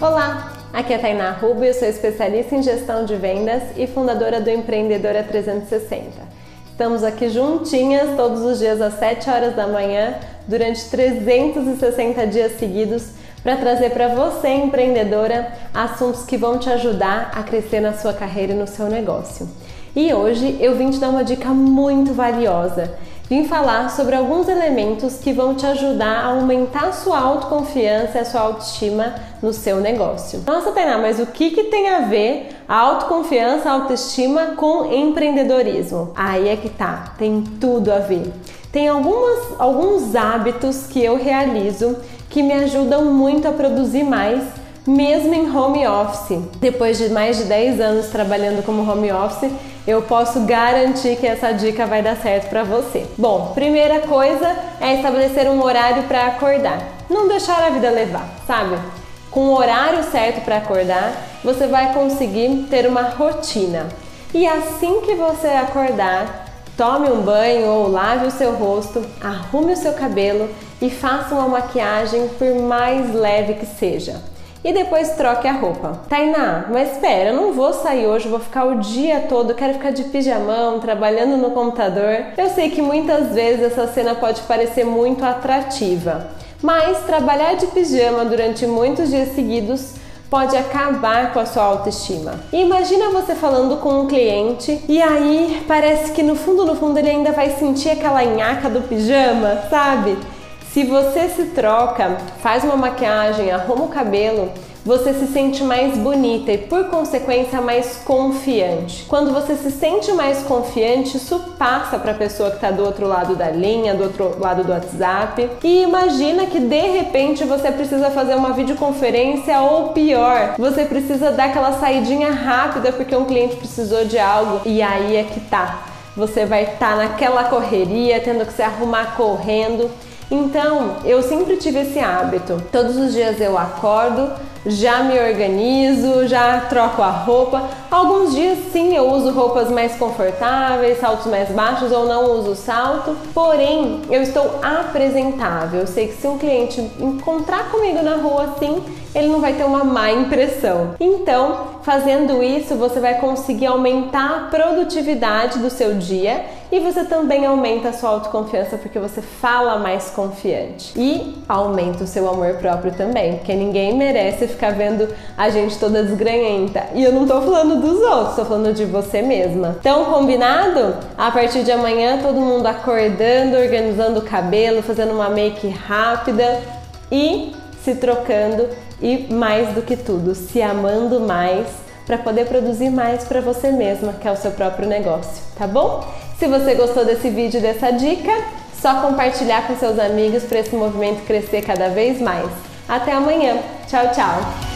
Olá, aqui é a Tainá Rubio, sou especialista em gestão de vendas e fundadora do Empreendedora 360. Estamos aqui juntinhas todos os dias às 7 horas da manhã, durante 360 dias seguidos, para trazer para você, empreendedora, assuntos que vão te ajudar a crescer na sua carreira e no seu negócio. E hoje eu vim te dar uma dica muito valiosa vim falar sobre alguns elementos que vão te ajudar a aumentar a sua autoconfiança e a sua autoestima no seu negócio. Nossa, Tainá, mas o que, que tem a ver a autoconfiança, a autoestima com empreendedorismo? Aí é que tá, tem tudo a ver. Tem algumas, alguns hábitos que eu realizo que me ajudam muito a produzir mais mesmo em home office. Depois de mais de 10 anos trabalhando como home office, eu posso garantir que essa dica vai dar certo para você. Bom, primeira coisa é estabelecer um horário para acordar. Não deixar a vida levar, sabe? Com o horário certo para acordar, você vai conseguir ter uma rotina. E assim que você acordar, tome um banho ou lave o seu rosto, arrume o seu cabelo e faça uma maquiagem por mais leve que seja e depois troque a roupa. Tainá, mas espera, eu não vou sair hoje, vou ficar o dia todo, quero ficar de pijamão, trabalhando no computador. Eu sei que muitas vezes essa cena pode parecer muito atrativa, mas trabalhar de pijama durante muitos dias seguidos pode acabar com a sua autoestima. Imagina você falando com um cliente e aí parece que no fundo, no fundo ele ainda vai sentir aquela nhaca do pijama, sabe? Se você se troca, faz uma maquiagem, arruma o cabelo, você se sente mais bonita e, por consequência, mais confiante. Quando você se sente mais confiante, isso passa para a pessoa que está do outro lado da linha, do outro lado do WhatsApp. E imagina que de repente você precisa fazer uma videoconferência ou pior, você precisa dar aquela saidinha rápida porque um cliente precisou de algo e aí é que tá. Você vai estar tá naquela correria, tendo que se arrumar correndo. Então, eu sempre tive esse hábito. Todos os dias eu acordo, já me organizo, já troco a roupa. Alguns dias sim uso roupas mais confortáveis, saltos mais baixos ou não uso salto, porém eu estou apresentável. Eu sei que se um cliente encontrar comigo na rua assim, ele não vai ter uma má impressão. Então, fazendo isso, você vai conseguir aumentar a produtividade do seu dia e você também aumenta a sua autoconfiança porque você fala mais confiante. E aumenta o seu amor próprio também, porque ninguém merece ficar vendo a gente toda desgranhenta. E eu não tô falando dos outros, tô falando de você mesma. Então, combinado? A partir de amanhã, todo mundo acordando, organizando o cabelo, fazendo uma make rápida e se trocando e mais do que tudo, se amando mais para poder produzir mais para você mesma, que é o seu próprio negócio, tá bom? Se você gostou desse vídeo, dessa dica, só compartilhar com seus amigos para esse movimento crescer cada vez mais. Até amanhã. Tchau, tchau.